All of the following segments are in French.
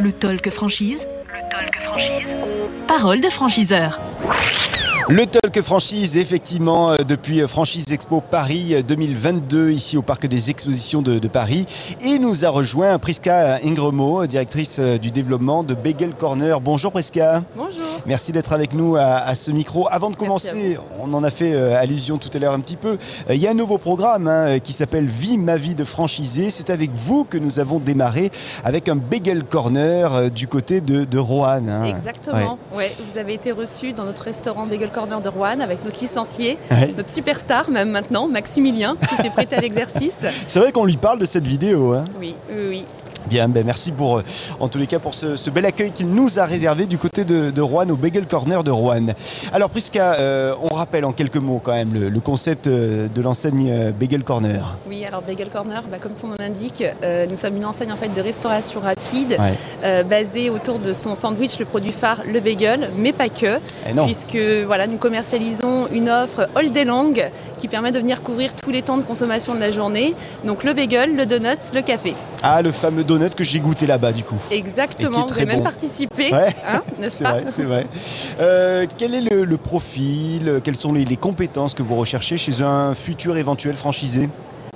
Le talk franchise. Le talk franchise. Parole de franchiseur. Le Talk Franchise, effectivement, euh, depuis euh, Franchise Expo Paris 2022, euh, ici au Parc des Expositions de, de Paris. Et nous a rejoint Priska Ingremo, directrice du développement de Bagel Corner. Bonjour Priska. Bonjour. Merci d'être avec nous à, à, ce micro. Avant de commencer, on en a fait euh, allusion tout à l'heure un petit peu. Euh, Il y a un nouveau programme hein, qui s'appelle Vie ma vie de franchisé. C'est avec vous que nous avons démarré avec un Bagel Corner euh, du côté de, de Roanne. hein. Exactement. Ouais. vous avez été reçu dans notre restaurant Bagel Corner de Rouen avec notre licencié, Ouais. notre superstar même maintenant, Maximilien, qui s'est prêté à l'exercice. C'est vrai qu'on lui parle de cette vidéo. hein. Oui, oui, oui. Bien, ben merci pour, euh, en tous les cas, pour ce, ce bel accueil qu'il nous a réservé du côté de, de Rouen, au Bagel Corner de Rouen. Alors, Priska, euh, on rappelle en quelques mots quand même le, le concept euh, de l'enseigne Bagel Corner. Oui, alors Bagel Corner, bah, comme son nom l'indique, euh, nous sommes une enseigne en fait de restauration rapide, Ouais. euh, basée autour de son sandwich, le produit phare, le bagel, mais pas que, Eh puisque voilà, nous commercialisons une offre all day long qui permet de venir couvrir tous les temps de consommation de la journée. Donc le bagel, le donut, le café. Ah, le fameux donut que j'ai goûté là-bas, du coup. Exactement, vous avez même participé, Ouais. hein, n'est-ce C'est vrai, c'est vrai. Euh, quel est le, le profil Quelles sont les, les compétences que vous recherchez chez un futur éventuel franchisé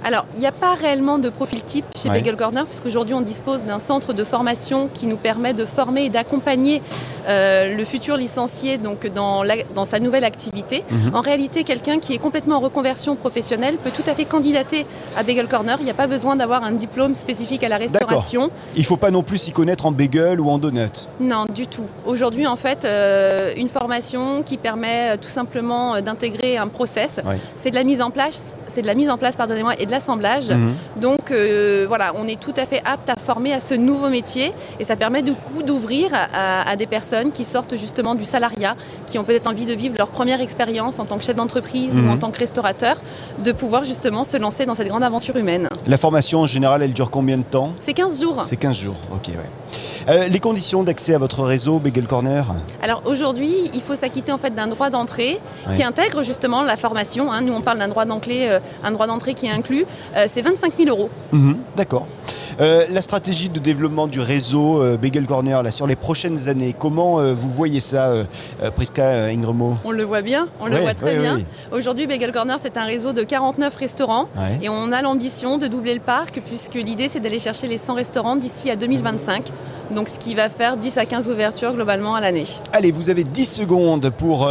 Alors, il n'y a pas réellement de profil type chez Ouais. Bagel Corner, puisqu'aujourd'hui on dispose d'un centre de formation qui nous permet de former et d'accompagner euh, le futur licencié donc, dans, la- dans sa nouvelle activité. Mhm. En réalité, quelqu'un qui est complètement en reconversion professionnelle peut tout à fait candidater à Bagel Corner. Il n'y a pas besoin d'avoir un diplôme spécifique à la restauration. Il ne faut pas non plus s'y connaître en bagel ou en donut. Non, du tout. Aujourd'hui, en fait, euh, une formation qui permet euh, tout simplement d'intégrer un process. C'est de la mise en place, c'est de la mise en place, pardonnez-moi, et de l'assemblage. Mhm. Donc euh, voilà, on est tout à fait apte à former à ce nouveau métier et ça permet du coup d'ouvrir à, à des personnes qui sortent justement du salariat, qui ont peut-être envie de vivre leur première expérience en tant que chef d'entreprise Mhm. ou en tant que restaurateur, de pouvoir justement se lancer dans cette grande aventure humaine. La formation en général, elle dure combien de temps? C'est 15 jours. C'est 15 jours, ok, ouais. Euh, les conditions d'accès à votre réseau Bagel Corner? Alors aujourd'hui, il faut s'acquitter en fait d'un droit d'entrée Ouais. qui intègre justement la formation. hein. Nous, on parle d'un droit d'entrée, euh, un droit d'entrée qui est inclus. Euh, c'est 25 000 euros. Mhm, D'accord. Euh, la stratégie de développement du réseau Bagel Corner là, sur les prochaines années, comment euh, vous voyez ça, euh, euh, Priska euh, Ingremo On le voit bien, on le voit très ouais, bien. ouais. Aujourd'hui, Bagel Corner, c'est un réseau de 49 restaurants. Et on a l'ambition de doubler le parc puisque l'idée c'est d'aller chercher les 100 restaurants d'ici à 2025. Donc ce qui va faire 10 à 15 ouvertures globalement à l'année. Allez, vous avez 10 secondes pour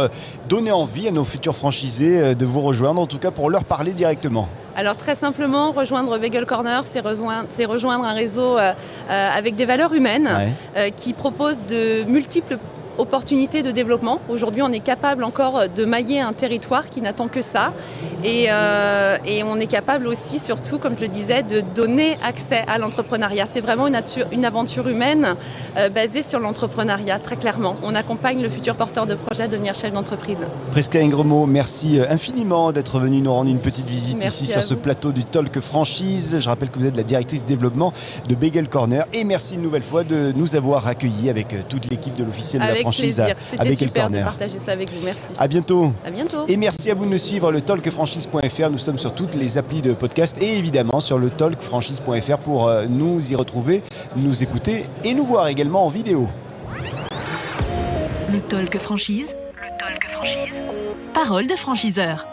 donner envie à nos futurs franchisés de vous rejoindre, en tout cas pour leur parler directement. Alors très simplement, rejoindre Bagel Corner, c'est rejoindre, un réseau euh, euh, avec des valeurs humaines Ouais. euh, qui propose de multiples opportunités de développement. Aujourd'hui, on est capable encore de mailler un territoire qui n'attend que ça. Et, euh, et on est capable aussi, surtout, comme je le disais, de donner accès à l'entrepreneuriat. C'est vraiment une, aventure humaine euh, basée sur l'entrepreneuriat, très clairement. On accompagne le futur porteur de projet à devenir chef d'entreprise. Priska Ingremo, merci euh, infiniment d'être venu nous rendre une petite visite Merci ici sur ce plateau du Talk Franchise. Je rappelle que vous êtes la directrice développement de Bagel Corner et merci une nouvelle fois de nous avoir accueillis avec toute l'équipe de l'officiel de la Avec franchise C'était Bagel super de Corner. partager ça avec vous. Merci. À bientôt. À bientôt. Et merci à vous de nous suivre le talkfranchise.fr. Nous sommes sur toutes les applis de podcast et évidemment sur le talkfranchise.fr pour euh, nous y retrouver, nous écouter et nous voir également en vidéo. Le talk franchise. Le talk franchise. Parole de franchiseur.